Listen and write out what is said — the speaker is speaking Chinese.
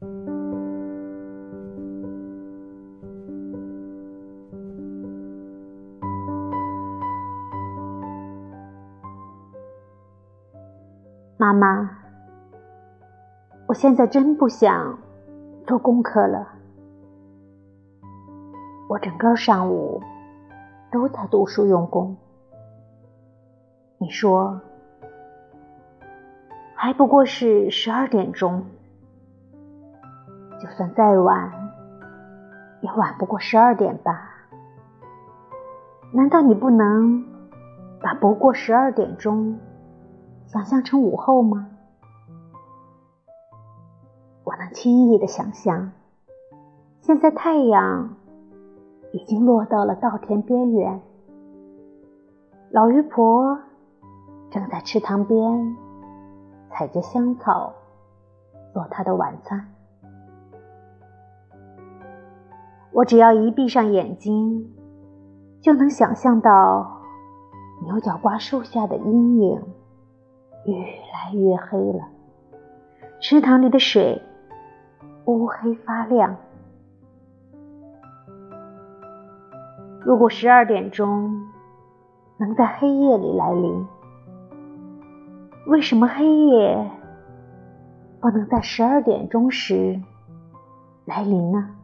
妈妈，我现在真不想做功课了。我整个上午都在读书用功。你说，还不过是十二点钟，就算再晚，也晚不过十二点吧？难道你不能把不过十二点钟？想象成午后吗？我能轻易的想象，现在太阳已经落到了稻田边缘，老渔婆正在池塘边采着香草，做她的晚餐。我只要一闭上眼睛，就能想象到牛角瓜树下的阴影。越来越黑了，池塘里的水乌黑发亮。如果十二点钟能在黑夜里来临，为什么黑夜不能在十二点钟时来临呢？